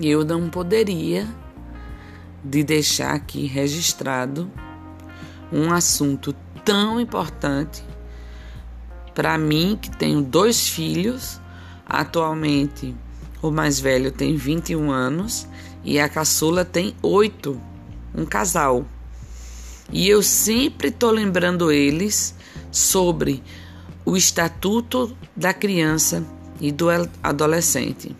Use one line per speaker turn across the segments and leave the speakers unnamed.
eu não poderia de deixar aqui registrado um assunto tão importante para mim que tenho dois filhos, atualmente o mais velho tem 21 anos e a caçula tem 8, um casal. E eu sempre estou lembrando eles sobre o Estatuto da Criança e do Adolescente,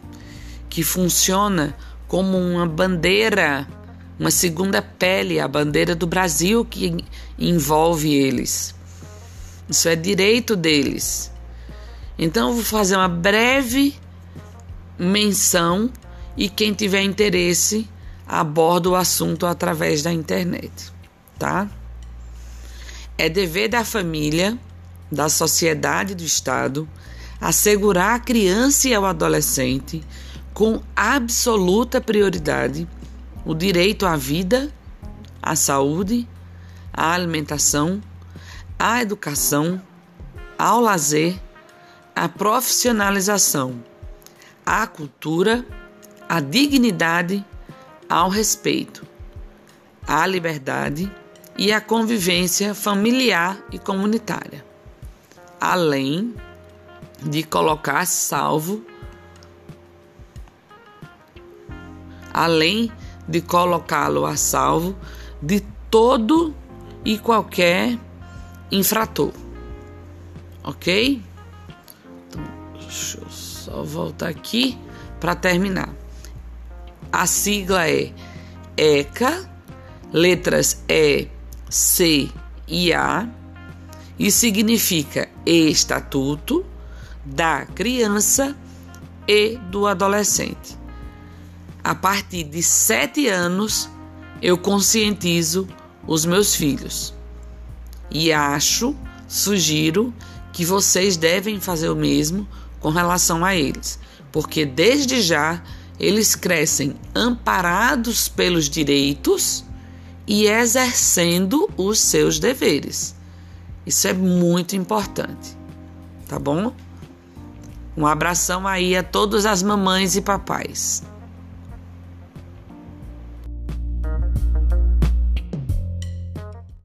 que funciona como uma bandeira, uma segunda pele, a bandeira do Brasil que envolve eles. Isso é direito deles. Então eu vou fazer uma breve menção e quem tiver interesse aborda o assunto através da internet, tá? É dever da família, da sociedade, do Estado assegurar a criança e ao adolescente com absoluta prioridade o direito à vida, à saúde, à alimentação, à educação, ao lazer, à profissionalização, à cultura, à dignidade, ao respeito, à liberdade e à convivência familiar e comunitária, além de colocar salvo, além de colocá-lo a salvo de todo e qualquer infrator. Ok? Então, deixa eu só voltar aqui para terminar. A sigla é ECA, letras E, C e A, e significa Estatuto da Criança e do Adolescente. A partir de sete anos, eu conscientizo os meus filhos e acho, sugiro que vocês devem fazer o mesmo com relação a eles, porque desde já eles crescem amparados pelos direitos e exercendo os seus deveres. Isso é muito importante, tá bom? Um abração aí a todas as mamães e papais.